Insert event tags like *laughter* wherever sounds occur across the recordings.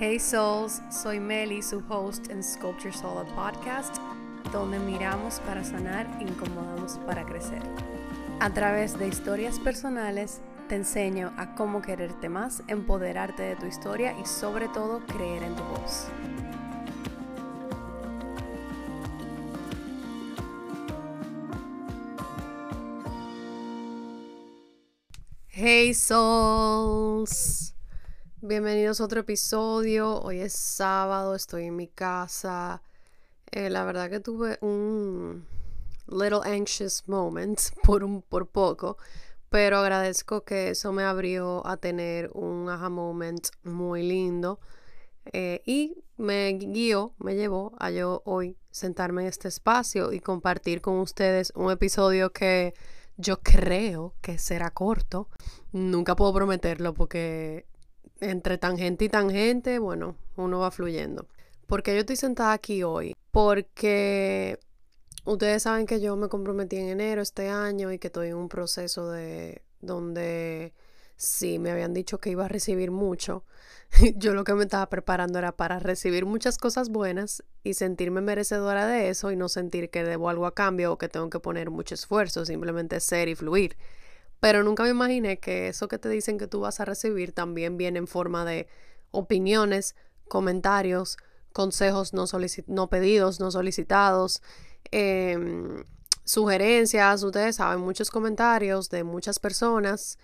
Hey Souls, soy Meli, su host en Sculpture Soul Podcast, donde miramos para sanar e incomodamos para crecer. A través de historias personales, te enseño a cómo quererte más, empoderarte de tu historia y sobre todo creer en tu voz. Hey Souls. Bienvenidos a otro episodio. Hoy es sábado, estoy en mi casa. Eh, la verdad que tuve un little anxious moment *laughs* por, un, por poco, pero agradezco que eso me abrió a tener un aha moment muy lindo eh, y me guió, me llevó a yo hoy sentarme en este espacio y compartir con ustedes un episodio que yo creo que será corto. Nunca puedo prometerlo porque entre tangente y tangente, bueno, uno va fluyendo. Porque yo estoy sentada aquí hoy? Porque ustedes saben que yo me comprometí en enero este año y que estoy en un proceso de donde sí me habían dicho que iba a recibir mucho. *laughs* yo lo que me estaba preparando era para recibir muchas cosas buenas y sentirme merecedora de eso y no sentir que debo algo a cambio o que tengo que poner mucho esfuerzo, simplemente ser y fluir. Pero nunca me imaginé que eso que te dicen que tú vas a recibir también viene en forma de opiniones, comentarios, consejos no, pedidos, no solicitados, em, sugerencias, ustedes saben, muchos comentarios de muchas personas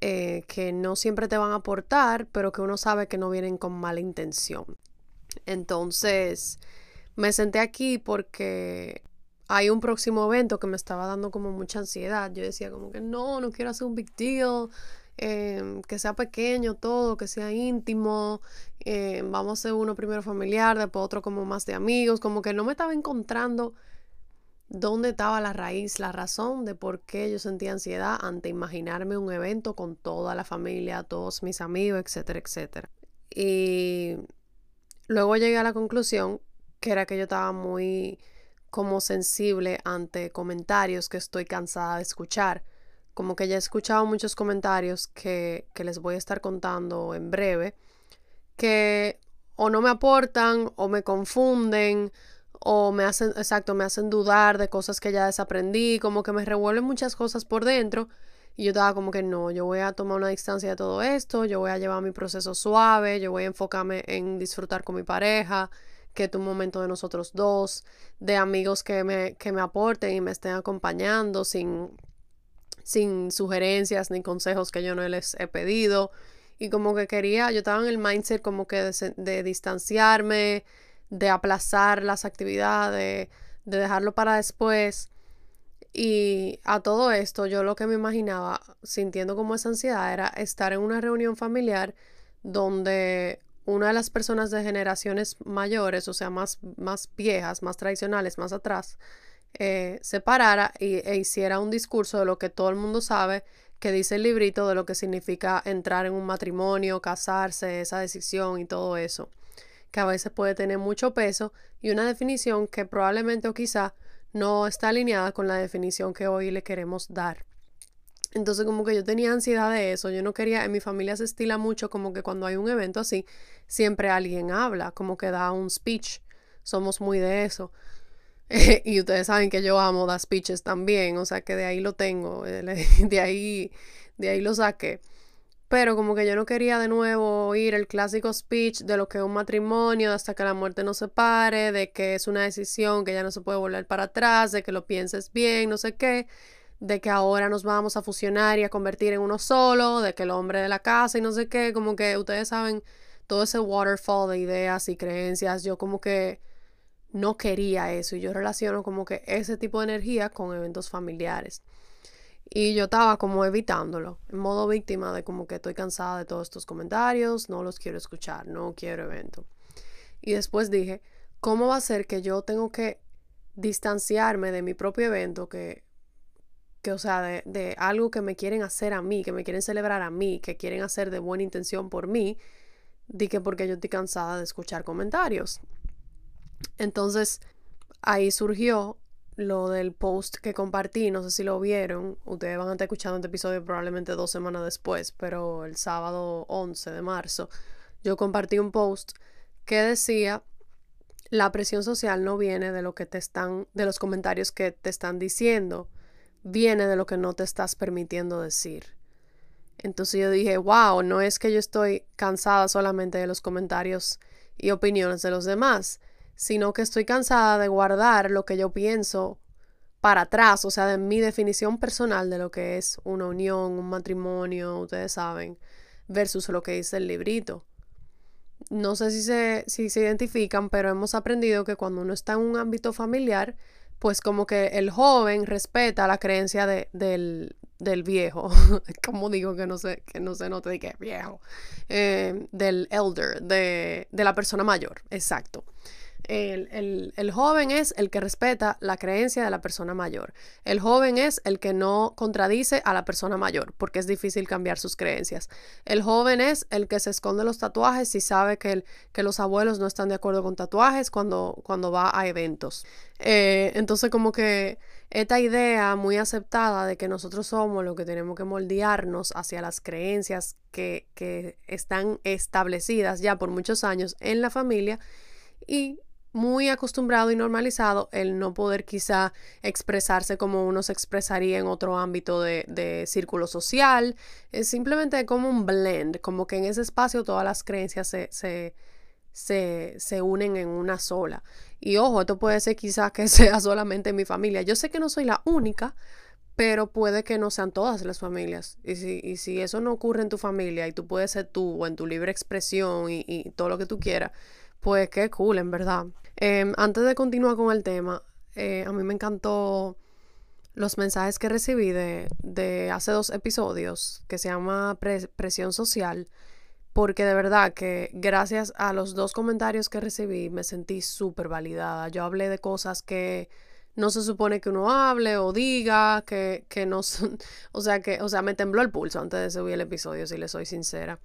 eh, que no siempre te van a aportar, pero que uno sabe que no vienen con mala intención. Entonces, me senté aquí porque hay un próximo evento que me estaba dando como mucha ansiedad. Yo decía como que no, no quiero hacer un big deal, em, que sea pequeño todo, que sea íntimo, em, vamos a hacer uno primero familiar, después otro como más de amigos, como que no me estaba encontrando dónde estaba la raíz, la razón de por qué yo sentía ansiedad ante imaginarme un evento con toda la familia, todos mis amigos, etcétera, etcétera. Y luego llegué a la conclusión que era que yo estaba muy como sensible ante comentarios que estoy cansada de escuchar. Como que ya he escuchado muchos comentarios que, que les voy a estar contando en breve, que o no me aportan o me confunden o me hacen, exacto, me hacen dudar de cosas que ya desaprendí, como que me revuelven muchas cosas por dentro. Y yo estaba como que no, yo voy a tomar una distancia de todo esto, yo voy a llevar mi proceso suave, yo voy a enfocarme en disfrutar con mi pareja, que es un momento de nosotros dos, de amigos que me, que me aporten y me estén acompañando sin, sin sugerencias ni consejos que yo no les he pedido. Y como que quería, yo estaba en el mindset como que de, distanciarme, de aplazar las actividades, de dejarlo para después. Y a todo esto, yo lo que me imaginaba, sintiendo como esa ansiedad, era estar en una reunión familiar donde una de las personas de generaciones mayores, o sea, más, más viejas, más tradicionales, más atrás, eh, se parara y, e hiciera un discurso de lo que todo el mundo sabe, que dice el librito de lo que significa entrar en un matrimonio, casarse, esa decisión y todo eso, que a veces puede tener mucho peso y una definición que probablemente o quizá no está alineada con la definición que hoy le queremos dar. Entonces como que yo tenía ansiedad de eso, yo no quería, en mi familia se estila mucho como que cuando hay un evento así, siempre alguien habla, como que da un speech, somos muy de eso. *laughs* y ustedes saben que yo amo dar speeches también, o sea que de ahí lo tengo, *laughs* de ahí, de ahí lo saqué. Pero como que yo no quería de nuevo oír el clásico speech de lo que es un matrimonio, hasta que la muerte nos separe, de que es una decisión que ya no se puede volver para atrás, de que lo pienses bien, no sé qué de que ahora nos vamos a fusionar y a convertir en uno solo, de que el hombre de la casa y no sé qué, como que ustedes saben todo ese waterfall de ideas y creencias, yo como que no quería eso y yo relaciono como que ese tipo de energía con eventos familiares. Y yo estaba como evitándolo, en modo víctima de como que estoy cansada de todos estos comentarios, no los quiero escuchar, no quiero evento. Y después dije, ¿cómo va a ser que yo tengo que distanciarme de mi propio evento que que, o sea, de, algo que me quieren hacer a mí, que me quieren celebrar a mí, que quieren hacer de buena intención por mí, di que porque yo estoy cansada de escuchar comentarios. Entonces, ahí surgió lo del post que compartí, no sé si lo vieron, ustedes van a estar escuchando este episodio probablemente dos semanas después, pero el sábado 11 de marzo yo compartí un post que decía la presión social no viene de lo que te están, de los comentarios que te están diciendo, viene de lo que no te estás permitiendo decir. Entonces yo dije, wow, no es que yo estoy cansada solamente de los comentarios y opiniones de los demás, sino que estoy cansada de guardar lo que yo pienso para atrás, o sea, de mi definición personal de lo que es una unión, un matrimonio, ustedes saben, versus lo que dice el librito no sé si se, si se identifican, pero hemos aprendido que cuando uno está en un ámbito familiar, pues como que el joven respeta la creencia de, del, del viejo, *laughs* como digo que no sé, que no se note de es viejo, eh, del elder, de, de la persona mayor, exacto. El, joven es el que respeta la creencia de la persona mayor. El joven es el que no contradice a la persona mayor, porque es difícil cambiar sus creencias. El joven es el que se esconde los tatuajes y sabe que, que los abuelos no están de acuerdo con tatuajes cuando, cuando va a eventos. Eh, entonces como que esta idea muy aceptada de que nosotros somos los que tenemos que moldearnos hacia las creencias que, que están establecidas ya por muchos años en la familia y muy acostumbrado y normalizado el no poder quizá expresarse como uno se expresaría en otro ámbito de, círculo social. Es simplemente como un blend, como que en ese espacio todas las creencias se, se, se, unen en una sola. Y ojo, esto puede ser quizá que *laughs* sea solamente mi familia. Yo sé que no soy la única, pero puede que no sean todas las familias. Y si, y si eso no ocurre en tu familia y tú puedes ser tú o en tu libre expresión y, y todo lo que tú quieras, pues qué cool, en verdad. Em, antes de continuar con el tema, eh, a mí me encantó los mensajes que recibí de, hace dos episodios que se llama Presión Social, porque de verdad que gracias a los dos comentarios que recibí me sentí súper validada. Yo hablé de cosas que no se supone que uno hable o diga, que, que no son, *laughs* o sea que, o sea, me tembló el pulso antes de subir el episodio, si le soy sincera.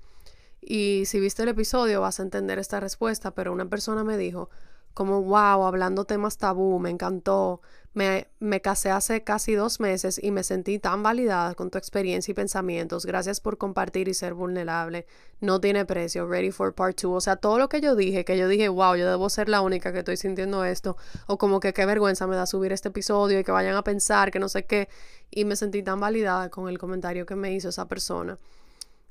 Y si viste el episodio vas a entender esta respuesta, pero una persona me dijo, como wow, hablando temas tabú, me encantó. Me, me, casé hace casi dos meses y me sentí tan validada con tu experiencia y pensamientos. Gracias por compartir y ser vulnerable. No tiene precio. Ready for part two. O sea, todo lo que yo dije, que yo dije, wow, yo debo ser la única que estoy sintiendo esto. O como que qué vergüenza me da subir este episodio y que vayan a pensar que no sé qué. Y me sentí tan validada con el comentario que me hizo esa persona.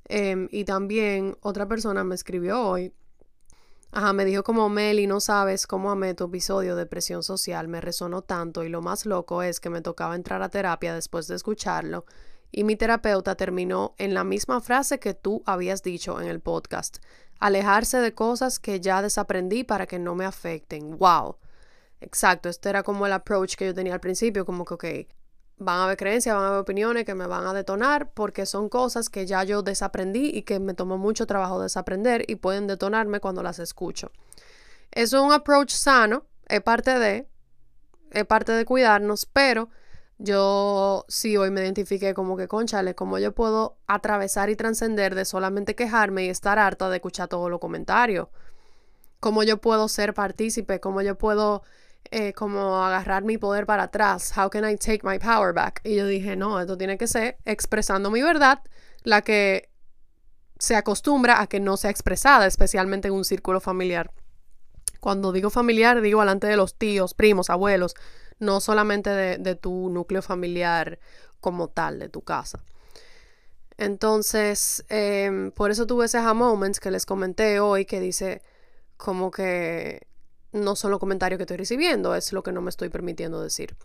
Em, y también otra persona me escribió hoy Ajá, me dijo como Meli, no sabes cómo amé tu episodio de presión social, me resonó tanto y lo más loco es que me tocaba entrar a terapia después de escucharlo y mi terapeuta terminó en la misma frase que tú habías dicho en el podcast, alejarse de cosas que ya desaprendí para que no me afecten. ¡Wow! Exacto, este era como el approach que yo tenía al principio, como que, ok, van a haber creencias, van a haber opiniones que me van a detonar porque son cosas que ya yo desaprendí y que me tomó mucho trabajo desaprender y pueden detonarme cuando las escucho. Eso es un approach sano, es parte de, es parte de cuidarnos, pero yo sí hoy me identifiqué como que, conchale, como yo puedo atravesar y trascender de solamente quejarme y estar harta de escuchar todos los comentarios. Cómo yo puedo ser partícipe, cómo yo puedo eh, como agarrar mi poder para atrás. How can I take my power back? Y yo dije, no, esto tiene que ser expresando mi verdad, la que se acostumbra a que no sea expresada, especialmente en un círculo familiar. Cuando digo familiar, digo delante de los tíos, primos, abuelos, no solamente de, tu núcleo familiar como tal, de tu casa. Entonces, em, por eso tuve ese aha moments que les comenté hoy, que dice como que no son los comentarios que estoy recibiendo, es lo que no me estoy permitiendo decir.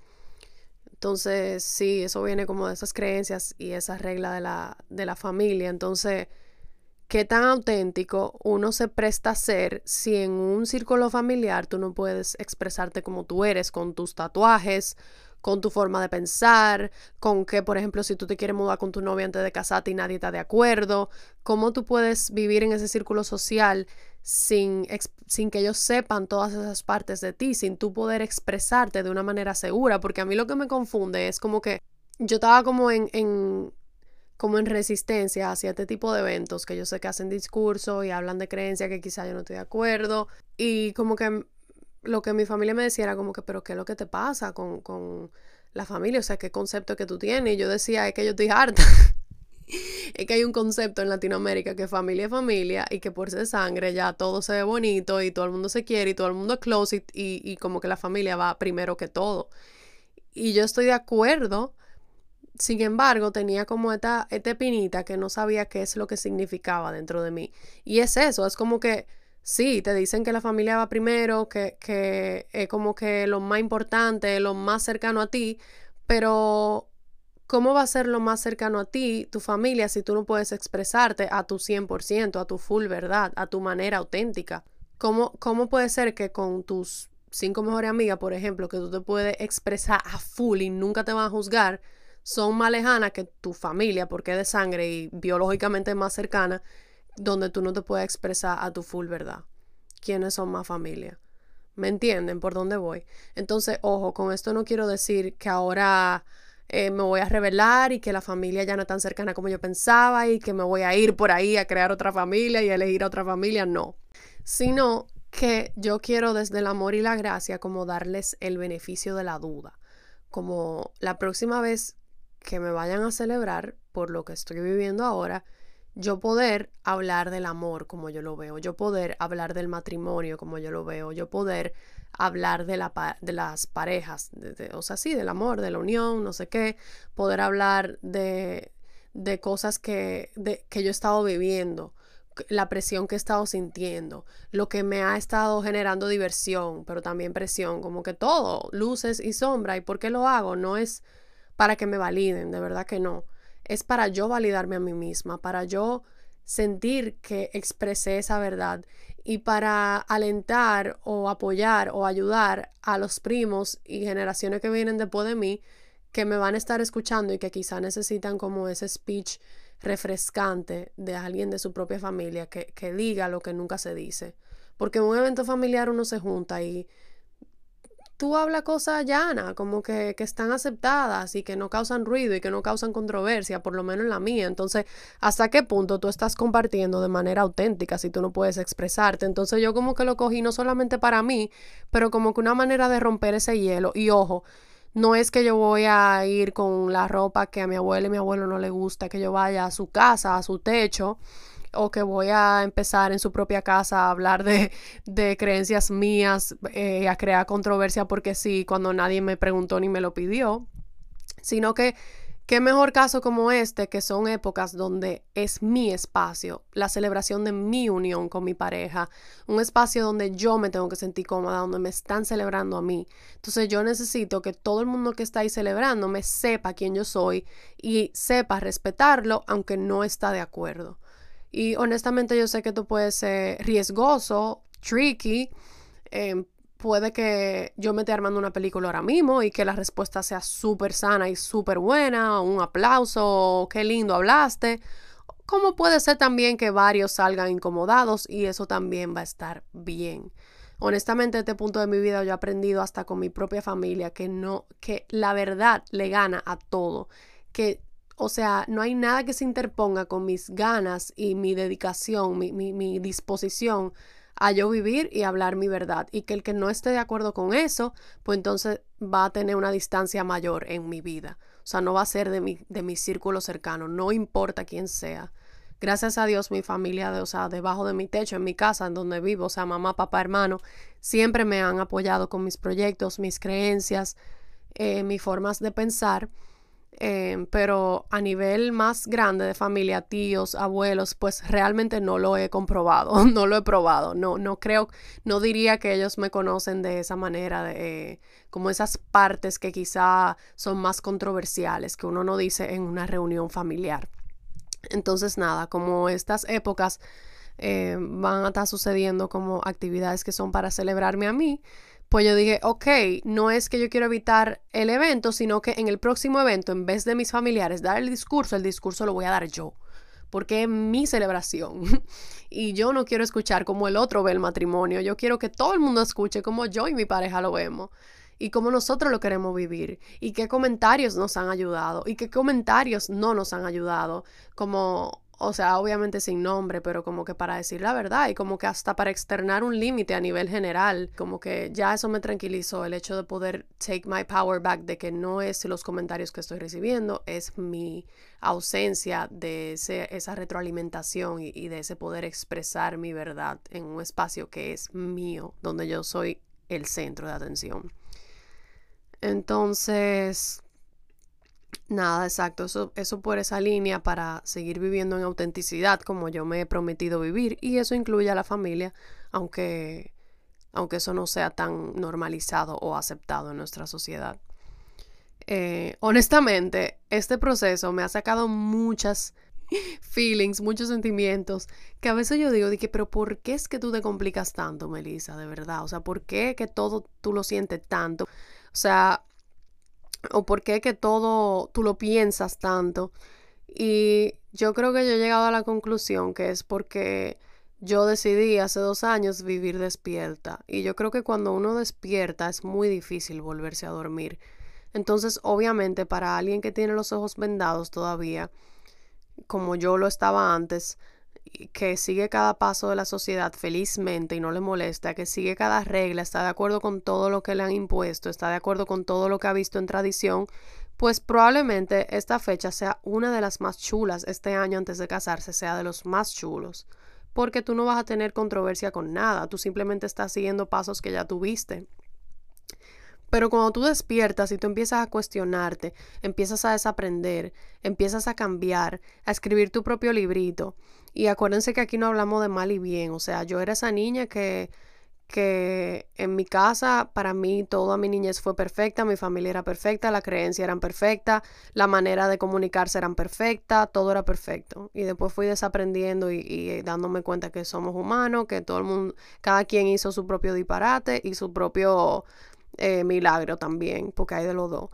Entonces, sí, eso viene como de esas creencias y esa regla de la, de la familia. Entonces, ¿qué tan auténtico uno se presta a ser si en un círculo familiar tú no puedes expresarte como tú eres, con tus tatuajes, con tu forma de pensar, con que, por ejemplo, si tú te quieres mudar con tu novia antes de casarte y nadie está de acuerdo, cómo tú puedes vivir en ese círculo social sin, sin que ellos sepan todas esas partes de ti, sin tú poder expresarte de una manera segura, porque a mí lo que me confunde es como que yo estaba como en, en como en resistencia hacia este tipo de eventos que yo sé que hacen discurso y hablan de creencia que quizá yo no estoy de acuerdo y como que lo que mi familia me decía era como que, pero ¿qué es lo que te pasa con, con la familia? O sea, ¿qué concepto que tú tienes? Y yo decía, es que yo estoy harta. *laughs* *laughs* es que hay un concepto en Latinoamérica que familia es familia y que por ser sangre ya todo se ve bonito y todo el mundo se quiere y todo el mundo es close y, y como que la familia va primero que todo. Y yo estoy de acuerdo, sin embargo, tenía como esta, esta pinita que no sabía qué es lo que significaba dentro de mí. Y es eso, es como que sí, te dicen que la familia va primero, que, que es como que lo más importante, lo más cercano a ti, pero ¿cómo va a ser lo más cercano a ti, tu familia, si tú no puedes expresarte a tu 100%, a tu full verdad, a tu manera auténtica? ¿Cómo, cómo puede ser que con tus cinco mejores amigas, por ejemplo, que tú te puedes expresar a full y nunca te van a juzgar, son más lejanas que tu familia, porque es de sangre y biológicamente más cercana, donde tú no te puedes expresar a tu full verdad. ¿Quiénes son más familia? ¿Me entienden por dónde voy? Entonces, ojo, con esto no quiero decir que ahora eh, me voy a revelar y que la familia ya no es tan cercana como yo pensaba y que me voy a ir por ahí a crear otra familia y a elegir a otra familia, no. Sino que yo quiero desde el amor y la gracia como darles el beneficio de la duda. Como la próxima vez que me vayan a celebrar por lo que estoy viviendo ahora, yo poder hablar del amor como yo lo veo, yo poder hablar del matrimonio como yo lo veo, yo poder hablar de, la, de las parejas, o sea, sí, del amor, de la unión, no sé qué, poder hablar de, de cosas que, de, que yo he estado viviendo, la presión que he estado sintiendo, lo que me ha estado generando diversión, pero también presión, como que todo, luces y sombra. ¿Y por qué lo hago? No es para que me validen, de verdad que no. Es para yo validarme a mí misma, para yo sentir que expresé esa verdad y para alentar o apoyar o ayudar a los primos y generaciones que vienen después de mí que me van a estar escuchando y que quizá necesitan como ese speech refrescante de alguien de su propia familia que, que diga lo que nunca se dice. Porque en un evento familiar uno se junta y tú hablas cosas llanas, como que, que, están aceptadas y que no causan ruido y que no causan controversia, por lo menos en la mía. Entonces, ¿hasta qué punto tú estás compartiendo de manera auténtica si tú no puedes expresarte? Entonces yo como que lo cogí no solamente para mí, pero como que una manera de romper ese hielo. Y ojo, no es que yo voy a ir con la ropa que a mi abuela y mi abuelo no le gusta, que yo vaya a su casa, a su techo o que voy a empezar en su propia casa a hablar de, de creencias mías, eh, a crear controversia porque sí, cuando nadie me preguntó ni me lo pidió, sino que Qué mejor caso como este, que son épocas donde es mi espacio, la celebración de mi unión con mi pareja, un espacio donde yo me tengo que sentir cómoda, donde me están celebrando a mí. Entonces yo necesito que todo el mundo que está ahí celebrando me sepa quién yo soy y sepa respetarlo, aunque no está de acuerdo. Y honestamente yo sé que esto puede ser riesgoso, tricky. Em, puede que yo me esté armando una película ahora mismo y que la respuesta sea súper sana y súper buena, un aplauso, qué lindo hablaste. Como puede ser también que varios salgan incomodados y eso también va a estar bien. Honestamente, este punto de mi vida yo he aprendido hasta con mi propia familia que no, que la verdad le gana a todo. Que o sea, no hay nada que se interponga con mis ganas y mi dedicación, mi, disposición a yo vivir y hablar mi verdad. Y que el que no esté de acuerdo con eso, pues entonces va a tener una distancia mayor en mi vida. O sea, no va a ser de mi, de mi círculo cercano, no importa quién sea. Gracias a Dios, mi familia, o sea, debajo de mi techo, en mi casa, en donde vivo, o sea, mamá, papá, hermano, siempre me han apoyado con mis proyectos, mis creencias, eh, mis formas de pensar. Em, pero a nivel más grande de familia, tíos, abuelos, pues realmente no lo he comprobado, *laughs* no lo he probado, no, no creo, no diría que ellos me conocen de esa manera, de, como esas partes que quizá son más controversiales, que uno no dice en una reunión familiar. Entonces, nada, como estas épocas eh, van a estar sucediendo como actividades que son para celebrarme a mí, pues yo dije, ok, no es que yo quiero evitar el evento, sino que en el próximo evento, en vez de mis familiares dar el discurso, el discurso lo voy a dar yo, porque es mi celebración. *laughs* y yo no quiero escuchar como el otro ve el matrimonio, yo quiero que todo el mundo escuche como yo y mi pareja lo vemos. Y cómo nosotros lo queremos vivir. Y qué comentarios nos han ayudado. Y qué comentarios no nos han ayudado. Como o sea, obviamente sin nombre, pero como que para decir la verdad y como que hasta para externar un límite a nivel general, como que ya eso me tranquilizó, el hecho de poder take my power back, de que no es los comentarios que estoy recibiendo, es mi ausencia de esa retroalimentación y, y de ese poder expresar mi verdad en un espacio que es mío, donde yo soy el centro de atención. Entonces, Nada, exacto, eso, eso por esa línea para seguir viviendo en autenticidad como yo me he prometido vivir y eso incluye a la familia, aunque, aunque eso no sea tan normalizado o aceptado en nuestra sociedad. Eh, honestamente, este proceso me ha sacado muchas *laughs* feelings, muchos sentimientos, que a veces yo digo, que, pero ¿por qué es que tú te complicas tanto, Melissa, de verdad? O sea, ¿por qué que todo tú lo sientes tanto? O sea, o por qué que todo tú lo piensas tanto. Y yo creo que yo he llegado a la conclusión que es porque yo decidí hace dos años vivir despierta. Y yo creo que cuando uno despierta es muy difícil volverse a dormir. Entonces, obviamente, para alguien que tiene los ojos vendados todavía, como yo lo estaba antes, que sigue cada paso de la sociedad felizmente y no le molesta, que sigue cada regla, está de acuerdo con todo lo que le han impuesto, está de acuerdo con todo lo que ha visto en tradición, pues probablemente esta fecha sea una de las más chulas este año antes de casarse, sea de los más chulos, porque tú no vas a tener controversia con nada, tú simplemente estás siguiendo pasos que ya tuviste. Pero cuando tú despiertas y tú empiezas a cuestionarte, empiezas a desaprender, empiezas a cambiar, a escribir tu propio librito, y acuérdense que aquí no hablamos de mal y bien, o sea, yo era esa niña que, que en mi casa, para mí, toda mi niñez fue perfecta, mi familia era perfecta, la creencia eran perfecta, la manera de comunicarse eran perfecta, todo era perfecto. Y después fui desaprendiendo y, dándome cuenta que somos humanos, que todo el mundo, cada quien hizo su propio disparate y su propio eh, milagro también, porque hay de los dos.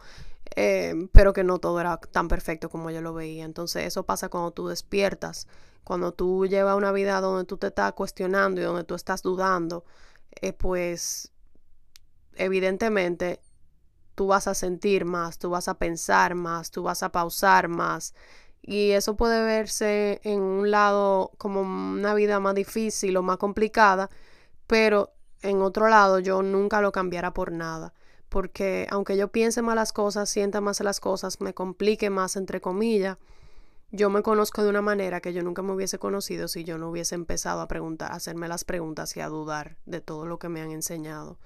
Eh, pero que no todo era tan perfecto como yo lo veía. Entonces eso pasa cuando tú despiertas cuando tú llevas una vida donde tú te estás cuestionando y donde tú estás dudando, eh, pues evidentemente tú vas a sentir más, tú vas a pensar más, tú vas a pausar más. Y eso puede verse en un lado como una vida más difícil o más complicada, pero en otro lado yo nunca lo cambiara por nada. Porque aunque yo piense más las cosas, sienta más las cosas, me complique más, entre comillas, yo me conozco de una manera que yo nunca me hubiese conocido si yo no hubiese empezado a preguntar, a hacerme las preguntas y a dudar de todo lo que me han enseñado.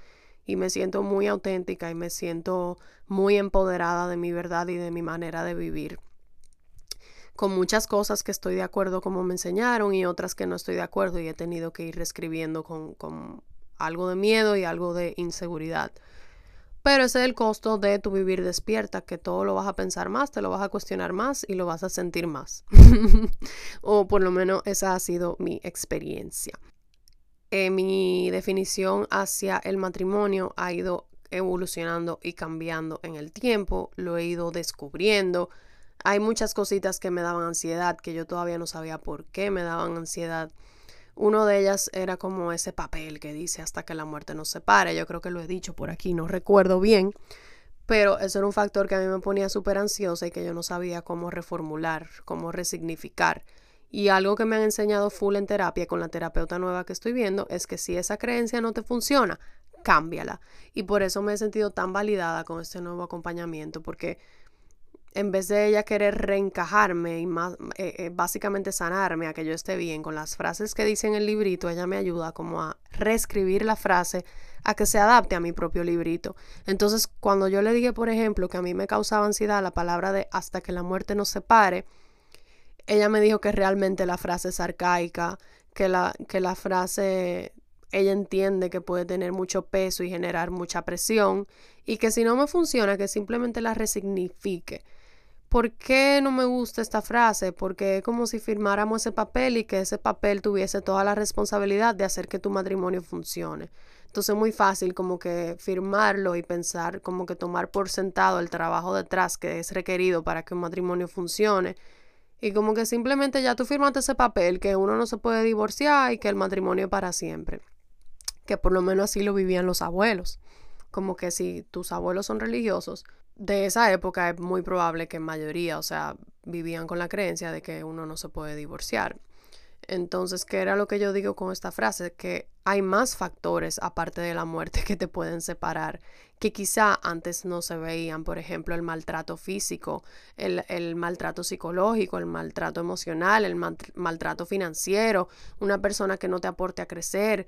Y me siento muy auténtica y me siento muy empoderada de mi verdad y de mi manera de vivir. Con muchas cosas que estoy de acuerdo como me enseñaron y otras que no estoy de acuerdo y he tenido que ir reescribiendo con, con algo de miedo y algo de inseguridad. Pero ese es el costo de tu vivir despierta, que todo lo vas a pensar más, te lo vas a cuestionar más y lo vas a sentir más. *laughs* o por lo menos esa ha sido mi experiencia. Eh, mi definición hacia el matrimonio ha ido evolucionando y cambiando en el tiempo, lo he ido descubriendo. Hay muchas cositas que me daban ansiedad, que yo todavía no sabía por qué me daban ansiedad uno de ellas era como ese papel que dice hasta que la muerte nos separe. Yo creo que lo he dicho por aquí, no recuerdo bien. Pero eso era un factor que a mí me ponía súper ansiosa y que yo no sabía cómo reformular, cómo resignificar. Y algo que me han enseñado full en terapia con la terapeuta nueva que estoy viendo es que si esa creencia no te funciona, cámbiala. Y por eso me he sentido tan validada con este nuevo acompañamiento, porque en vez de ella querer reencajarme y más, eh, eh, básicamente sanarme a que yo esté bien con las frases que dice en el librito, ella me ayuda como a reescribir la frase a que se adapte a mi propio librito. Entonces, cuando yo le dije, por ejemplo, que a mí me causaba ansiedad la palabra de hasta que la muerte nos separe, ella me dijo que realmente la frase es arcaica, que la, que la frase ella entiende que puede tener mucho peso y generar mucha presión y que si no me funciona, que simplemente la resignifique ¿Por qué no me gusta esta frase? Porque es como si firmáramos ese papel y que ese papel tuviese toda la responsabilidad de hacer que tu matrimonio funcione. Entonces es muy fácil como que firmarlo y pensar como que tomar por sentado el trabajo detrás que es requerido para que un matrimonio funcione. Y como que simplemente ya tú firmaste ese papel que uno no se puede divorciar y que el matrimonio es para siempre. Que por lo menos así lo vivían los abuelos. Como que si tus abuelos son religiosos, de esa época es muy probable que mayoría, o sea, vivían con la creencia de que uno no se puede divorciar. Entonces, ¿qué era lo que yo digo con esta frase? Que hay más factores aparte de la muerte *laughs* que te pueden separar, que quizá antes no se veían, por ejemplo, el maltrato físico, el, maltrato psicológico, el maltrato emocional, el maltrato financiero, una persona que no te aporte a crecer,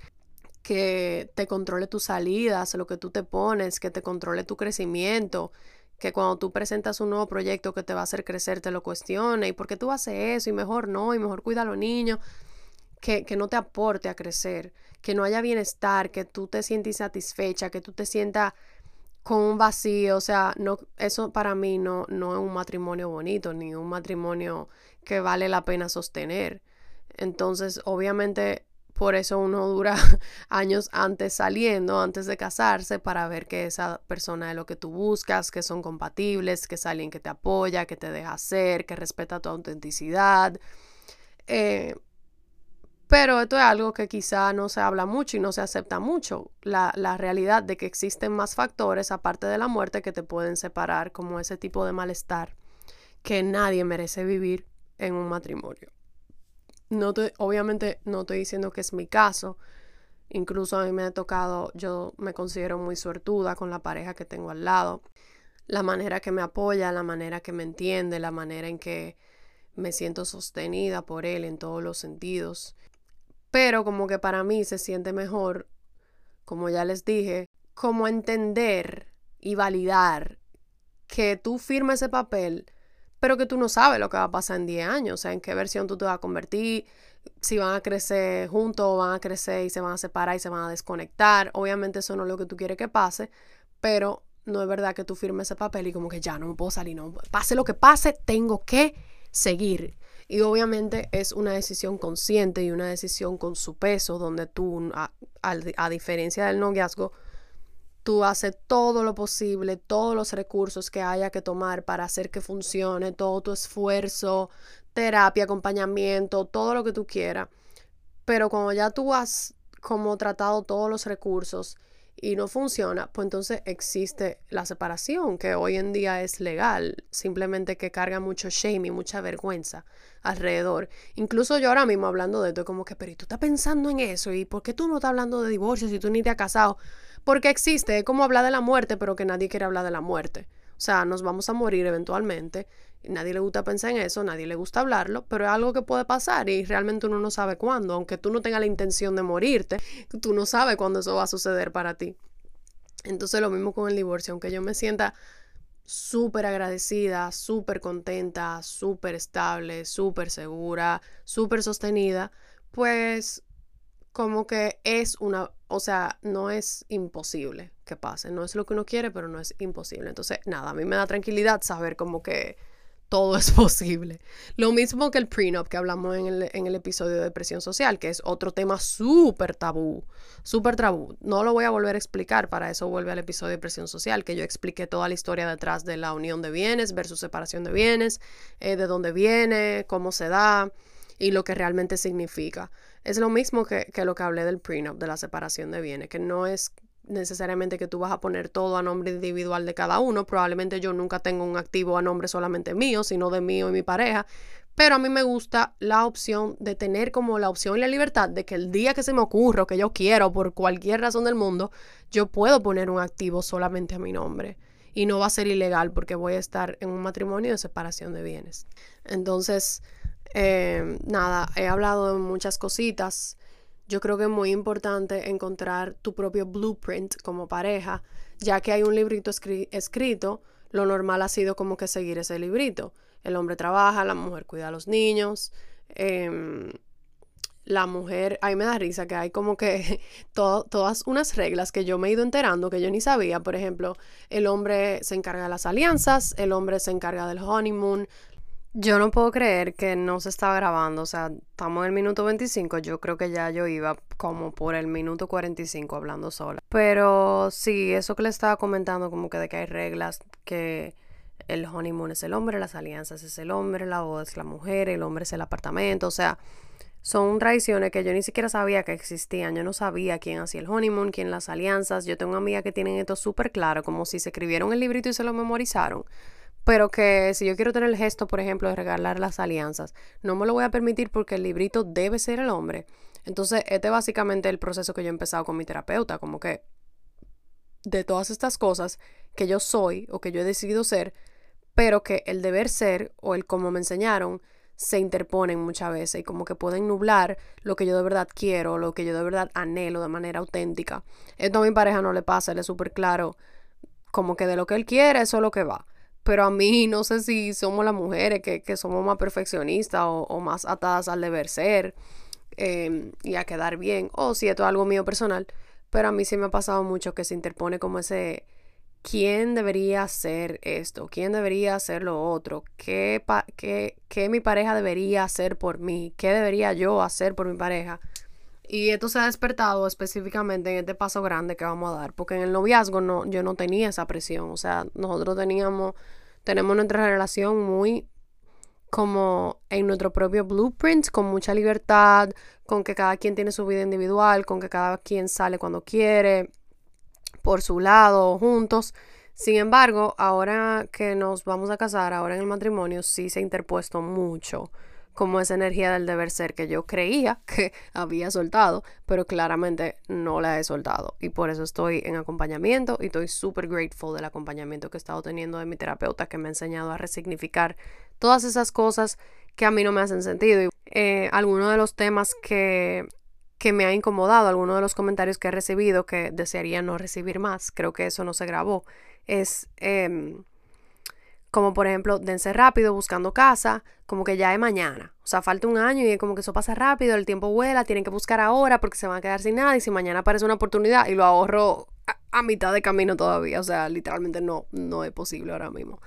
que te controle tus salidas, lo que tú te pones, que te controle tu crecimiento, que cuando tú presentas un nuevo proyecto que te va a hacer crecer, te lo cuestione, y por qué tú haces eso, y mejor no, y mejor cuida a los niños, que, que no te aporte a crecer, que no haya bienestar, que tú te sientas satisfecha, que tú te sientas con un vacío, o sea, no, eso para mí no, no es un matrimonio bonito, ni un matrimonio que vale la pena sostener. Entonces, obviamente, por eso uno *laughs* dura años antes saliendo, antes de casarse, para ver que esa persona es lo que tú buscas, que son compatibles, que es alguien que te apoya, que te deja ser, que respeta tu autenticidad. Eh, pero esto es algo que quizá no se habla mucho y no se acepta mucho, la, la, realidad de que existen más factores aparte de la muerte que te pueden separar, como ese tipo de malestar que nadie merece vivir en un matrimonio. No obviamente no estoy diciendo que es mi caso. Incluso a mí me ha tocado, yo me considero muy suertuda con la pareja que tengo al lado. La manera que me apoya, la manera que me entiende, la manera en que me siento sostenida por él en todos los sentidos. Pero como que para mí se siente mejor, como ya les dije, como entender y validar que tú firmes ese papel pero que tú no sabes lo que va a pasar en 10 años, o sea, en qué versión tú te vas a convertir, si van a crecer juntos o van a crecer y se van a separar y se van a desconectar. Obviamente eso no es lo que tú quieres que pase, pero no es verdad que tú firmes ese papel y como que ya no me puedo salir, no, pase lo que pase, tengo que seguir. Y obviamente es una decisión consciente y una decisión con su peso, donde tú, a, a diferencia del noviazgo, Tú haces todo lo posible, todos los recursos que haya que tomar para hacer que funcione, todo tu esfuerzo, terapia, acompañamiento, todo lo que tú quieras. Pero cuando ya tú has como tratado todos los recursos y no funciona, pues entonces existe la separación, que hoy en día es legal, simplemente que carga mucho shame y mucha vergüenza alrededor. Incluso yo ahora mismo hablando de esto, como que, pero ¿y tú estás pensando en eso? ¿Y por qué tú no estás hablando de divorcio si tú ni te has casado? Porque existe, es como hablar de la muerte, pero que nadie quiere hablar de la muerte. O sea, nos vamos a morir eventualmente. Nadie le gusta pensar en eso, nadie le gusta hablarlo, pero es algo que puede pasar y realmente uno no sabe cuándo. Aunque tú no tengas la intención de morirte, tú no sabes cuándo eso va a suceder para ti. Entonces lo mismo con el divorcio, aunque yo me sienta súper agradecida, súper contenta, súper estable, súper segura, súper sostenida, pues como que es una, o sea, no es imposible que pase, no es lo que uno quiere, pero no es imposible. Entonces, nada, a mí me da tranquilidad saber como que todo *laughs* es posible. Lo mismo que el prenup que hablamos en el, en el episodio de depresión social, que es otro tema súper tabú, súper tabú. No lo voy a volver a explicar, para eso vuelve al episodio de depresión social, que yo expliqué toda la historia detrás de la unión de bienes versus separación de bienes, eh, de dónde viene, cómo se da y lo que realmente significa. Es lo mismo que, lo que hablé del prenup, de la separación de bienes, que no es necesariamente que tú vas a poner todo a nombre individual de cada uno. Probablemente yo nunca tengo un activo a nombre solamente mío, sino de mío y mi pareja. Pero a mí me gusta la opción de tener como la opción y la libertad de que el día que se me ocurra o que yo quiero, por cualquier razón del mundo, yo puedo poner un activo solamente a mi nombre. Y no va a ser ilegal porque voy a estar en un matrimonio de separación de bienes. Entonces, Em, nada, he hablado de muchas cositas. Yo creo que es muy importante encontrar tu propio blueprint como pareja, ya que hay un librito escrito, lo normal ha sido como que seguir ese librito. El hombre trabaja, la mujer cuida a los niños. Em, la mujer, ahí me da risa que hay como que *laughs* todas unas reglas que yo me he ido enterando que yo ni sabía. Por ejemplo, el hombre se encarga de las alianzas, el hombre se encarga del honeymoon, yo no puedo creer que no se estaba grabando, o sea, estamos en el minuto 25, yo creo que ya yo iba como por el minuto 45 hablando sola. Pero sí, eso que le estaba comentando, como que de que hay reglas, que el honeymoon es el hombre, las alianzas es el hombre, la boda es la mujer, el hombre es el apartamento, o sea, son tradiciones que yo ni siquiera sabía que existían. Yo no sabía quién hacía el honeymoon, quién las alianzas. Yo tengo una que tienen esto súper claro, como si se escribieron el librito y se lo memorizaron. Pero que si yo quiero tener el gesto, por ejemplo, de regalar las alianzas, no me lo voy a permitir porque el librito debe ser el hombre. Entonces, este es básicamente el proceso que yo he empezado con mi terapeuta, como que de todas estas cosas que yo soy o que yo he decidido ser, pero que el deber ser o el cómo me enseñaron se interponen muchas veces y como que pueden nublar lo que yo de verdad quiero, lo que yo de verdad anhelo de manera auténtica. Esto a mi pareja no le pasa, él es súper claro, como que de lo que él quiere, eso es lo que va. Pero a mí no sé si somos las mujeres que, somos más perfeccionistas o, más atadas al deber ser em, y a quedar bien, o si esto es algo mío personal. Pero a mí sí me ha pasado mucho que se interpone como ese quién debería hacer esto, quién debería hacer lo otro, ¿Qué, qué, mi pareja debería hacer por mí, qué debería yo hacer por mi pareja. Y esto se ha despertado específicamente en este paso grande que vamos a dar, porque en el noviazgo no, yo no tenía esa presión, o sea, nosotros teníamos, tenemos nuestra relación muy como en nuestro propio blueprint, con mucha libertad, con que cada quien tiene su vida individual, con que cada quien sale cuando quiere, por su lado, juntos. Sin embargo, ahora que nos vamos a casar, ahora en el matrimonio, sí se ha interpuesto mucho como esa energía del deber ser que yo creía *laughs* que había soltado, pero claramente no la he soltado. Y por eso estoy en acompañamiento y estoy súper grateful del acompañamiento que he estado teniendo de mi terapeuta que me ha enseñado a resignificar todas esas cosas que a mí no me hacen sentido. Y eh, algunos de los temas que que me ha incomodado, algunos de los comentarios que he recibido que desearía no recibir más, creo que eso no se grabó, es em, como por ejemplo, dense rápido buscando casa, como que ya es mañana, o sea, falta un año y como que eso pasa rápido, el tiempo vuela, tienen que buscar ahora porque se van a quedar sin nada y si mañana aparece una oportunidad y lo ahorro a, a mitad de camino todavía, o sea, literalmente no, no es posible ahora mismo.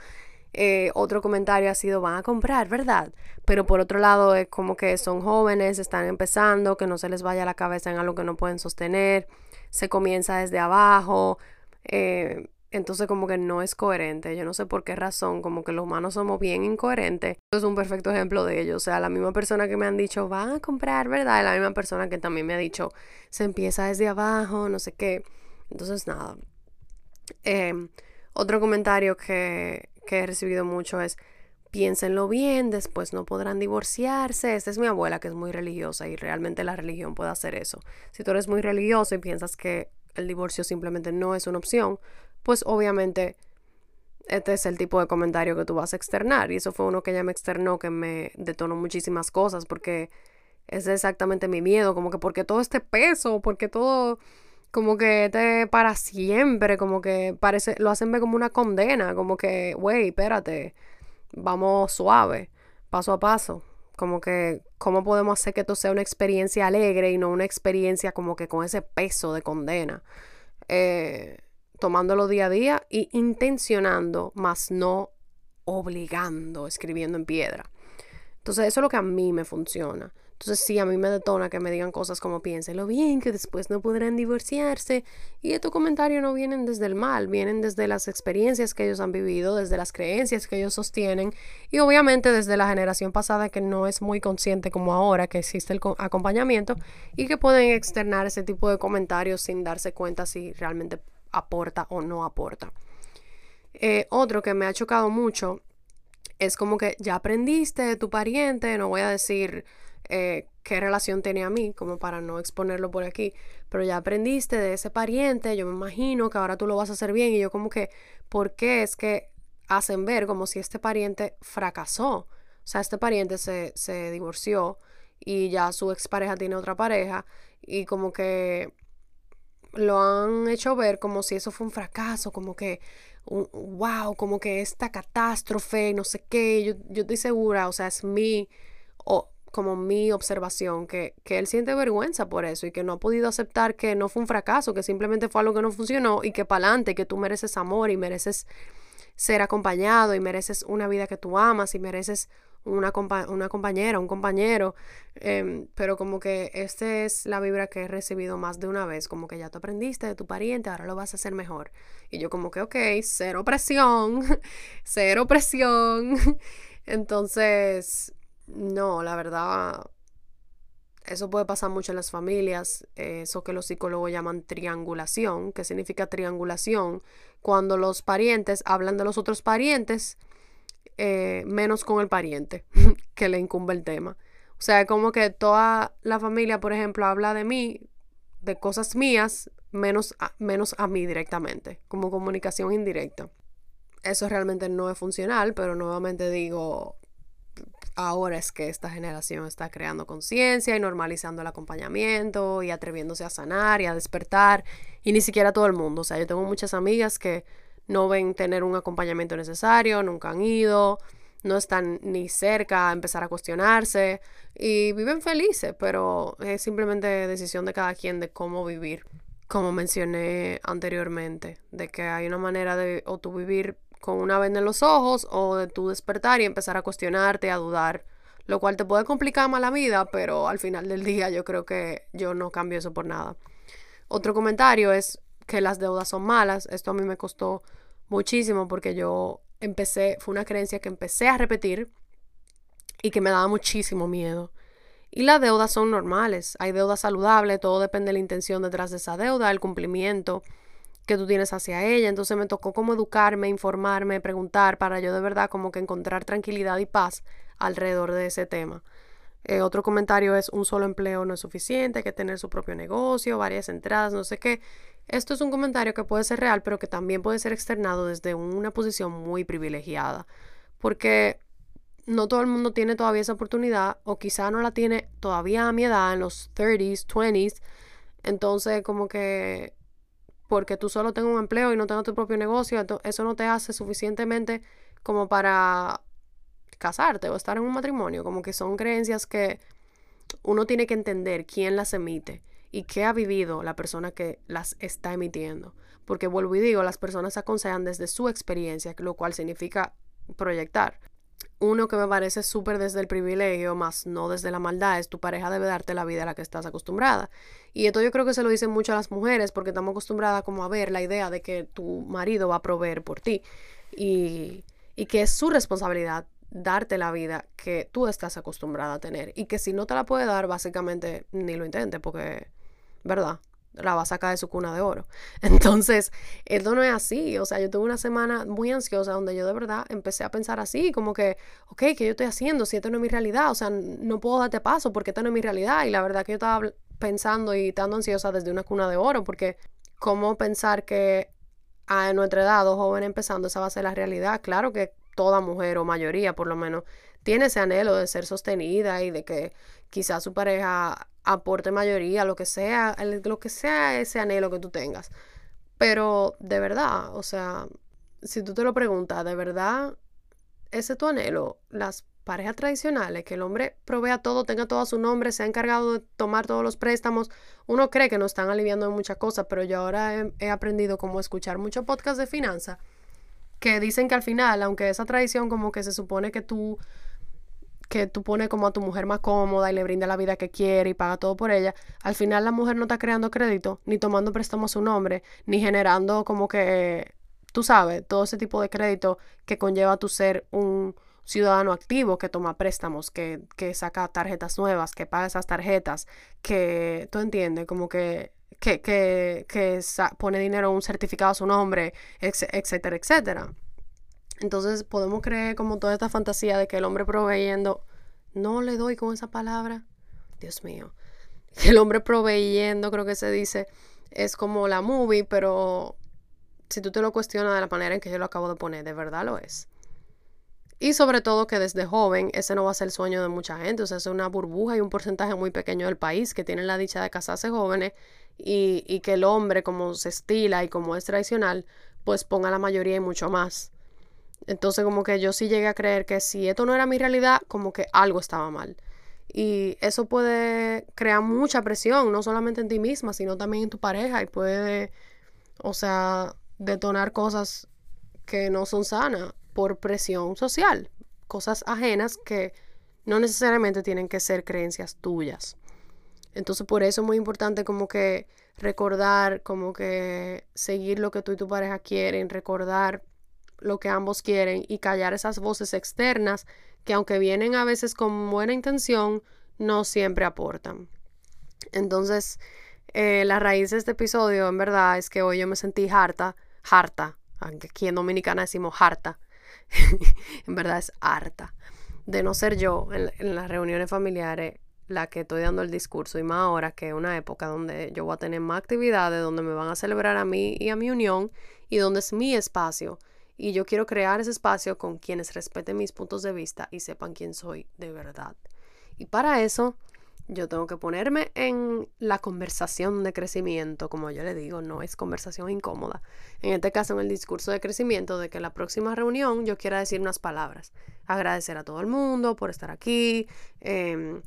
Eh, otro comentario ha sido van a comprar, ¿verdad? Pero por otro lado es como que son jóvenes, están empezando, que no se les vaya la cabeza en algo que no pueden sostener, se comienza desde abajo, eh, entonces como que no es coherente, yo no sé por qué razón, como que los humanos somos bien incoherentes. Esto es un perfecto ejemplo de ello, o sea, la misma persona que me han dicho van a comprar, ¿verdad? Es la misma persona que también me ha dicho se empieza desde abajo, no sé qué. Entonces nada. Em, otro comentario que, que he recibido mucho es piénsenlo bien, después no podrán divorciarse. Esta es mi abuela que es muy religiosa y realmente la religión puede hacer eso. Si tú eres muy religioso y piensas que el divorcio simplemente no es una opción, pues obviamente este es el tipo de comentario que tú vas a externar. Y eso fue uno que ella me externó que me detonó muchísimas cosas porque es exactamente mi miedo, como que porque todo este peso, porque todo como que te para siempre, como que parece, lo hacen ver como una condena, como que, wey, espérate, vamos suave, paso a paso, como que, ¿cómo podemos hacer que esto sea una experiencia alegre y no una experiencia como que con ese peso de condena? Eh, tomándolo día a día y intencionando, más no obligando, escribiendo en piedra. Entonces, eso es lo que a mí me funciona. Entonces sí, a mí me detona que me digan cosas como piénselo bien, que después no podrán divorciarse. Y estos comentarios no vienen desde el mal, vienen desde las experiencias que ellos han vivido, desde las creencias que ellos sostienen y obviamente desde la generación pasada que no es muy consciente como ahora que existe el acompañamiento y que pueden externar ese tipo de comentarios sin darse cuenta si realmente aporta o no aporta. Eh, otro que me ha chocado mucho es como que ya aprendiste de tu pariente, no voy a decir eh, qué relación tenía a mí, como para no exponerlo por aquí, pero ya aprendiste de ese pariente, yo me imagino que ahora tú lo vas a hacer bien y yo como que, ¿por qué es que hacen ver como si este pariente fracasó? O sea, este pariente se, se divorció y ya su expareja tiene otra pareja y como que lo han hecho ver como si eso fue un fracaso, como que, wow, como que esta catástrofe, no sé qué, yo, yo estoy segura, o sea, es mi, o, como mi observación, que, que él siente vergüenza por eso y que no ha podido aceptar que no fue un fracaso, que simplemente fue algo que no funcionó y que para adelante, que tú mereces amor y mereces ser acompañado y mereces una vida que tú amas y mereces una, una compañera, un compañero, em, pero como que esta es la vibra que he recibido más de una vez, como que ya tú aprendiste de tu pariente, ahora lo vas a hacer mejor. Y yo como que, ok, cero presión, *laughs* cero presión. *laughs* Entonces, no, la verdad, eso puede pasar mucho en las familias, eso que los psicólogos llaman triangulación. ¿Qué significa triangulación? Cuando los parientes hablan de los otros parientes, eh, menos con el pariente *laughs* que le incumbe el tema. O sea, como que toda la familia, por ejemplo, habla de mí, de cosas mías, menos menos a mí directamente, como comunicación indirecta. Eso realmente no es funcional, pero nuevamente digo, ahora es que esta generación está creando conciencia y normalizando el acompañamiento y atreviéndose a sanar y a despertar, y ni siquiera todo el mundo. O sea, yo tengo muchas amigas que no ven tener un acompañamiento necesario, nunca han ido, no están ni cerca a empezar a cuestionarse y viven felices, pero es simplemente decisión de cada quien de cómo vivir. Como mencioné anteriormente, de que hay una manera de o tú vivir con una venda en los ojos o de tú despertar y empezar a cuestionarte, a dudar, lo cual te puede complicar más la vida, pero al final del día yo creo que yo no cambio eso por nada. Otro comentario es que las deudas son malas. Esto a mí me costó muchísimo porque yo empecé, fue una creencia que empecé a repetir y que me daba muchísimo miedo. Y las deudas son normales, hay deudas saludables, todo depende de la intención detrás de esa deuda, el cumplimiento que tú tienes hacia ella. Entonces me tocó como educarme, informarme, preguntar para yo de verdad como que encontrar tranquilidad y paz alrededor de ese tema. Eh, otro comentario es un solo empleo no es suficiente, hay que tener su propio negocio, varias entradas, no sé qué. Esto es un comentario que puede ser real, pero que también puede ser externado desde una posición muy privilegiada, porque no todo el mundo tiene todavía esa oportunidad o quizá no la tiene todavía a mi edad, en los 30s, 20s. Entonces, como que porque tú solo tengas un empleo y no tengas tu propio negocio, eso no te hace suficientemente como para casarte o estar en un matrimonio, como que son creencias que uno tiene que entender quién las emite y qué ha vivido la persona que las está emitiendo. Porque vuelvo y digo, las personas aconsejan desde su experiencia, lo cual significa proyectar. Uno que me parece súper desde el privilegio, más no desde la maldad, es tu pareja debe darte la vida a la que estás acostumbrada. Y esto yo creo que se lo dicen mucho a las mujeres porque estamos acostumbradas como a ver la idea de que tu marido va a proveer por ti y, y que es su responsabilidad darte la vida que tú estás acostumbrada a tener y que si no te la puede dar, básicamente ni lo intente porque, ¿verdad? La va a sacar de su cuna de oro. *laughs* Entonces, esto no es así. O sea, yo tuve una semana muy ansiosa donde yo de verdad empecé a pensar así, como que, ok, ¿qué yo estoy haciendo? Si esto no es mi realidad, o sea, no puedo darte paso porque esto no es mi realidad. Y la verdad que yo estaba pensando y estando ansiosa desde una cuna de oro porque, ¿cómo pensar que a nuestra edad, dos jóvenes empezando, esa va a ser la realidad? Claro que toda mujer o mayoría por lo menos tiene ese anhelo de ser sostenida y de que quizás su pareja aporte mayoría, lo que sea, lo que sea ese anhelo que tú tengas. Pero de verdad, o sea, si tú te lo preguntas, ¿de verdad ese es tu anhelo? Las parejas tradicionales, que el hombre provea todo, tenga todo a su nombre, se ha encargado de tomar todos los préstamos, uno cree que nos están aliviando en muchas cosas, pero yo ahora he, aprendido cómo escuchar muchos podcasts de finanzas que dicen que al final, aunque esa tradición como que se supone que tú que tú pones como a tu mujer más cómoda y le brinda la vida que quiere y paga todo por ella, al final la mujer no está creando crédito, ni tomando préstamo a su nombre, ni generando como que, tú sabes, todo ese tipo de crédito que conlleva tu ser un ciudadano activo que toma préstamos, que, que saca tarjetas nuevas, que paga esas tarjetas, que, tú entiendes, como que que, que, que pone dinero en un certificado a su nombre, etcétera, etcétera. Entonces podemos creer como toda esta fantasía de que el hombre proveyendo, no le doy con esa palabra, Dios mío, que *laughs* el hombre proveyendo, creo que se dice, es como la movie, pero si tú te lo cuestionas de la manera en que yo lo acabo de poner, de verdad lo es. Y sobre todo que desde joven ese no va a ser el sueño de mucha gente, o sea, es una burbuja y un porcentaje muy pequeño del país que tienen la dicha de casarse jóvenes y, y que el hombre como se estila y como es tradicional, pues ponga la mayoría y mucho más. Entonces como que yo sí llegué a creer que si esto no era mi realidad, como que algo estaba mal. Y eso puede crear mucha presión, no solamente en ti misma, sino también en tu pareja y puede, o sea, detonar cosas que no son sanas por presión social, cosas ajenas que no necesariamente tienen que ser creencias tuyas. Entonces por eso es muy importante como que recordar, como que seguir lo que tú y tu pareja quieren, recordar lo que ambos quieren y callar esas voces externas que aunque vienen a veces con buena intención, no siempre aportan. Entonces, eh, la raíz de este episodio, en verdad, es que hoy yo me sentí harta, harta, aunque aquí en Dominicana decimos harta, *laughs* en verdad es harta, de no ser yo en, las reuniones familiares la que estoy dando el discurso y más ahora que es una época donde yo voy a tener más actividades, donde me van a celebrar a mí y a mi unión y donde es mi espacio. Y yo quiero crear ese espacio con quienes respeten mis puntos de vista y sepan quién soy de verdad. Y para eso yo tengo que ponerme en la conversación de crecimiento, como yo le digo, no es conversación incómoda. En este caso, en el discurso de crecimiento, de que la próxima reunión yo quiera decir unas palabras. Agradecer a todo el mundo por estar aquí, em,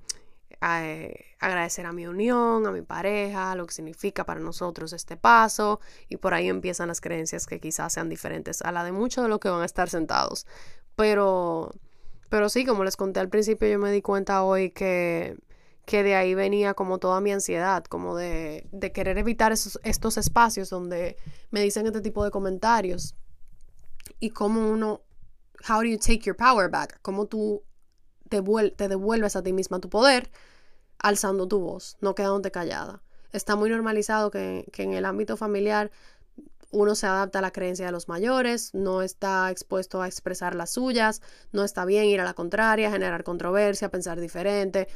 eh, agradecer a mi unión, a mi pareja, lo que significa para nosotros este paso, y por ahí empiezan las creencias que quizás sean diferentes a la de muchos de los que van a estar sentados. Pero, pero sí, como les conté al principio, yo me di cuenta hoy que que de ahí venía como toda mi ansiedad, como de, de querer evitar esos, estos espacios donde me dicen este tipo de comentarios. Y cómo uno, how do you take your power back? Cómo tú te, devuelves a ti misma tu poder alzando tu voz, no quedándote callada. Está muy normalizado que, que en el ámbito familiar uno se adapta a la creencia de los mayores, no está expuesto a expresar las suyas, no está bien ir a la contraria, generar controversia, pensar diferente.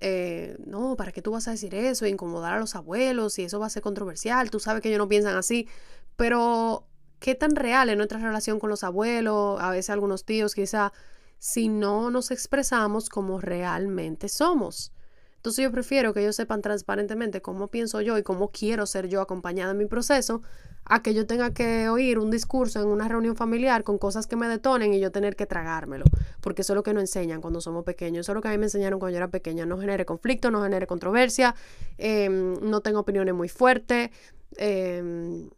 Eh, no, ¿para qué tú vas a decir eso? Incomodar a los abuelos y eso va a ser controversial. Tú sabes que ellos no piensan así, pero ¿qué tan real es nuestra relación con los abuelos? A veces algunos tíos quizá, si no nos expresamos como realmente somos. Entonces yo prefiero que ellos sepan transparentemente cómo pienso yo y cómo quiero ser yo acompañada en mi proceso a que yo tenga que oír un discurso en una reunión familiar con cosas que me detonen y yo tener que tragármelo. Porque eso es lo que nos enseñan cuando somos pequeños. Eso es lo que a mí me enseñaron cuando yo era pequeña. No genere conflicto, no genere controversia, em, no tengo opiniones muy fuertes, em,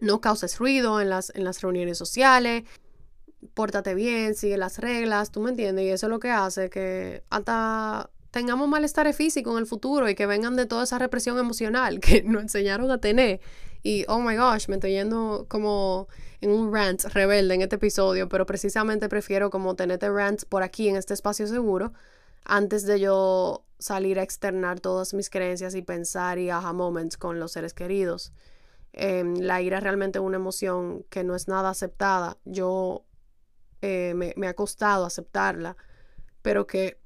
no causes ruido en las, en las reuniones sociales, pórtate bien, sigue las reglas, tú me entiendes. Y eso es lo que hace que hasta tengamos malestar físico en el futuro y que vengan de toda esa represión emocional *laughs* que nos enseñaron a tener. Y, oh my gosh, me estoy yendo como en un rant rebelde en este episodio, pero precisamente prefiero como tenerte rant por aquí en este espacio seguro antes de yo salir a externar todas mis creencias y pensar y aha moments con los seres queridos. Em, la ira es realmente una emoción que no es nada aceptada. Yo eh, me, me ha costado aceptarla, pero que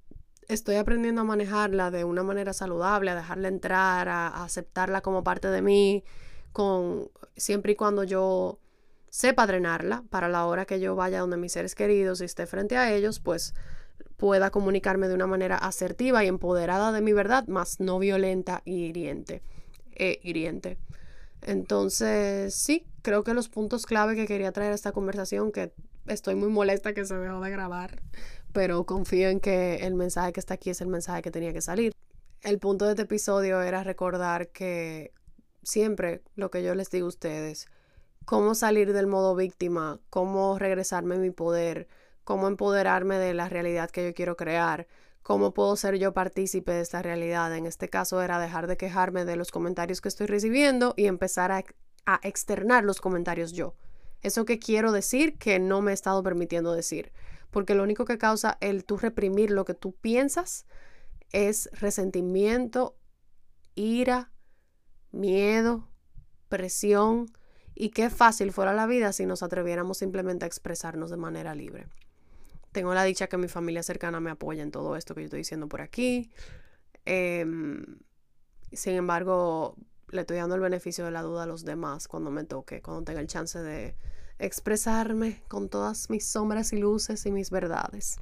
estoy aprendiendo a manejarla de una manera saludable, a dejarla entrar, a, aceptarla como parte de mí, con siempre y cuando yo sepa drenarla para la hora que yo vaya donde mis seres queridos y esté frente a ellos, pues pueda comunicarme de una manera asertiva y empoderada de mi verdad, más no violenta y hiriente. E hiriente. Entonces, sí, creo que los puntos clave que quería traer a esta conversación, que estoy muy molesta que se dejó de grabar, pero confío en que el mensaje que está aquí es el mensaje que tenía que salir. El punto de este episodio era recordar que siempre lo que yo les digo a ustedes, cómo salir del modo víctima, cómo regresarme a mi poder, cómo empoderarme de la realidad que yo quiero crear, cómo puedo ser yo partícipe de esta realidad. En este caso era dejar de quejarme de los comentarios que estoy recibiendo y empezar a, a externar los comentarios yo. Eso que quiero decir que no me he estado permitiendo decir porque lo único que causa el tú reprimir lo que tú piensas es resentimiento, ira, miedo, presión y qué fácil fuera la vida si nos atreviéramos simplemente a expresarnos de manera libre. Tengo la dicha que mi familia cercana me apoya en todo esto que yo estoy diciendo por aquí. Em, sin embargo, le estoy dando el beneficio de la duda a los demás cuando me toque, cuando tenga el chance de, expresarme con todas mis sombras y luces y mis verdades.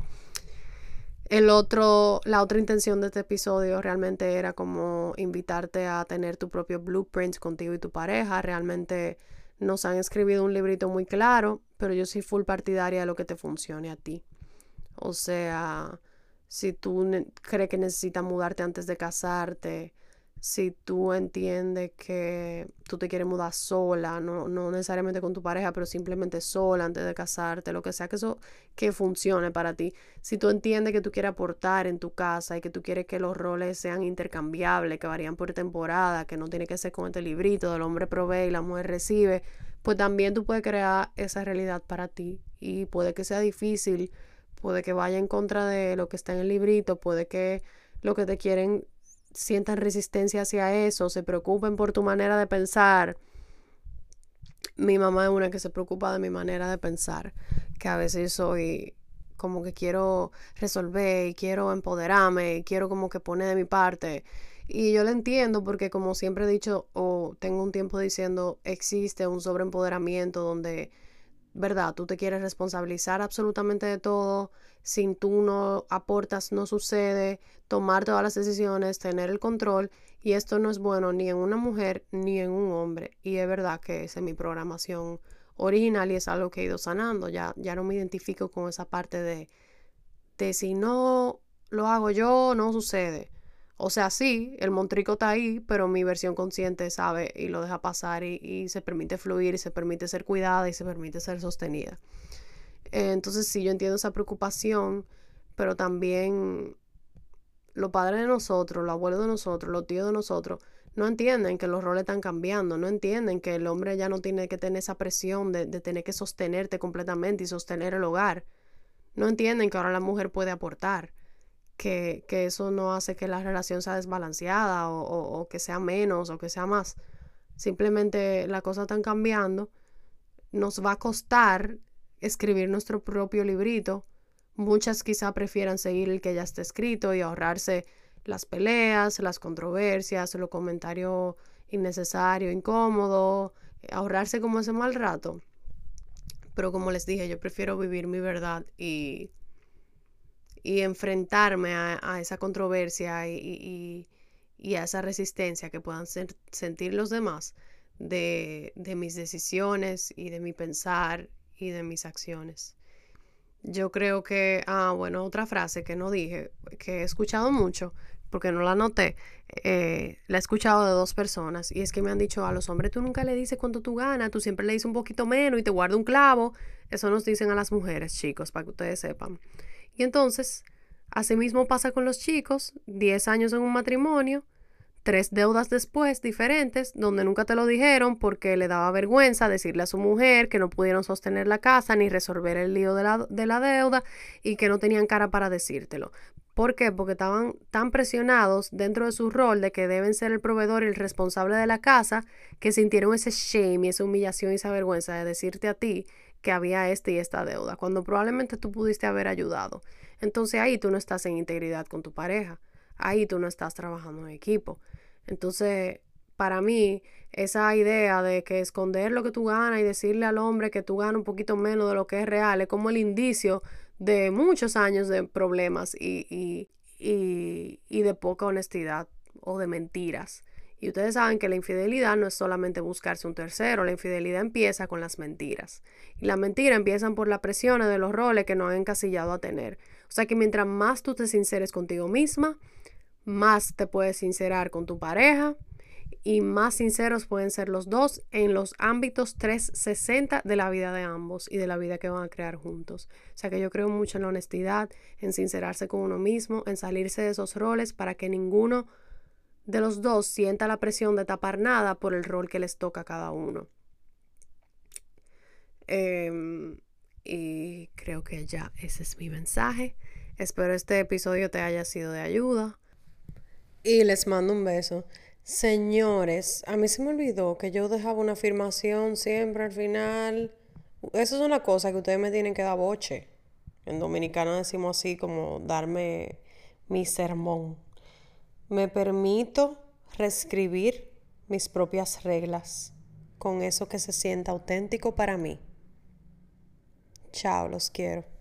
El otro, la otra intención de este episodio realmente era como invitarte a tener tu propio blueprint contigo y tu pareja. Realmente nos han escrito un librito muy claro, pero yo soy full partidaria de lo que te funcione a ti. O sea, si tú crees que necesitas mudarte antes de casarte, si tú entiendes que tú te quieres mudar sola, no, no necesariamente con tu pareja, pero simplemente sola antes de casarte, lo que sea que eso que funcione para ti. Si tú entiendes que tú quieres aportar en tu casa y que tú quieres que los roles sean intercambiables, que varían por temporada, que no tiene que ser con este librito del hombre provee y la mujer recibe, pues también tú puedes crear esa realidad para ti y puede que sea difícil, puede que vaya en contra de lo que está en el librito, puede que lo que te quieren sientan resistencia hacia eso, se preocupen por tu manera de pensar. Mi mamá es una que se preocupa de mi manera de pensar, que a veces soy como que quiero resolver y quiero empoderarme y quiero como que poner de mi parte. Y yo lo entiendo porque como siempre he dicho o tengo un tiempo diciendo, existe un sobreempoderamiento donde, ¿verdad? Tú te quieres responsabilizar absolutamente de todo, sin tú no aportas, no sucede, tomar todas las decisiones, tener el control y esto no es bueno ni en una mujer ni en un hombre. Y es verdad que esa es mi programación original y es algo que he ido sanando. Ya, ya no me identifico con esa parte de, de si no lo hago yo, no sucede. O sea, sí, el montrico está ahí, pero mi versión consciente sabe y lo deja pasar y, se permite fluir y se permite ser cuidada y se permite ser sostenida. entonces sí, yo entiendo esa preocupación, pero también los padres de nosotros, los abuelos de nosotros, los tíos de nosotros, no entienden que los roles están cambiando, no entienden que el hombre ya no tiene que tener esa presión de tener que sostenerte completamente y sostener el hogar. No entienden que ahora la mujer puede aportar que, eso no hace que la relación sea desbalanceada o, que sea menos o que sea más. Simplemente las cosas están cambiando. Nos va a costar escribir nuestro propio librito. Muchas quizá prefieran seguir el que ya está escrito y ahorrarse las peleas, las controversias, los comentarios innecesarios, incómodos, ahorrarse como ese mal rato. Pero como les dije, yo prefiero vivir mi verdad y y enfrentarme a, esa controversia y, a esa resistencia que puedan sentir los demás de, mis decisiones y de mi pensar y de mis acciones. Yo creo que, ah, bueno, otra frase que no dije, que he escuchado mucho, porque no la noté, eh, la he escuchado de dos personas, y es que me han dicho a los hombres, tú nunca le dices cuánto tú ganas, tú siempre le dices un poquito menos y te guarda un clavo. Eso nos dicen a las mujeres, chicos, para que ustedes sepan. Y entonces, asimismo pasa con los chicos, 10 años en un matrimonio, tres deudas después diferentes, donde nunca te lo dijeron porque le daba vergüenza decirle a su mujer que no pudieron sostener la casa ni resolver el lío de la, de la deuda y que no tenían cara para decírtelo. ¿Por qué? Porque estaban tan presionados dentro de su rol de que deben ser el proveedor y el responsable de la casa que sintieron ese shame y esa humillación y esa vergüenza de decirte a ti que había este y esta deuda, cuando probablemente tú pudiste haber ayudado. Entonces ahí tú no estás en integridad con tu pareja, ahí tú no estás trabajando en equipo. Entonces, para mí, esa idea de que esconder lo que tú ganas y decirle al hombre que tú ganas un poquito menos de lo que es real es como el indicio de muchos años de problemas y, y, y, y de poca honestidad o de mentiras. Y ustedes saben que la infidelidad no es solamente buscarse un tercero, la infidelidad empieza con las mentiras. Y las mentiras empiezan por la presión de los roles que nos han encasillado a tener. O sea que mientras más tú te sinceres contigo misma, más te puedes sincerar con tu pareja y más sinceros pueden ser los dos en los ámbitos 360 de la vida de ambos y de la vida que van a crear juntos. O sea que yo creo mucho en la honestidad, en sincerarse con uno mismo, en salirse de esos roles para que ninguno de los dos sienta la presión de tapar nada por el rol que les toca a cada uno. Em, y creo que ya ese es mi mensaje. Espero este episodio te haya sido de ayuda. Y les mando un beso. Señores, a mí se me olvidó que yo dejaba una afirmación siempre al final. Eso es una cosa que ustedes me tienen que dar boche. En dominicano decimos así como darme mi sermón. Me permito reescribir mis propias reglas con eso que se sienta auténtico para mí. Chao, los quiero.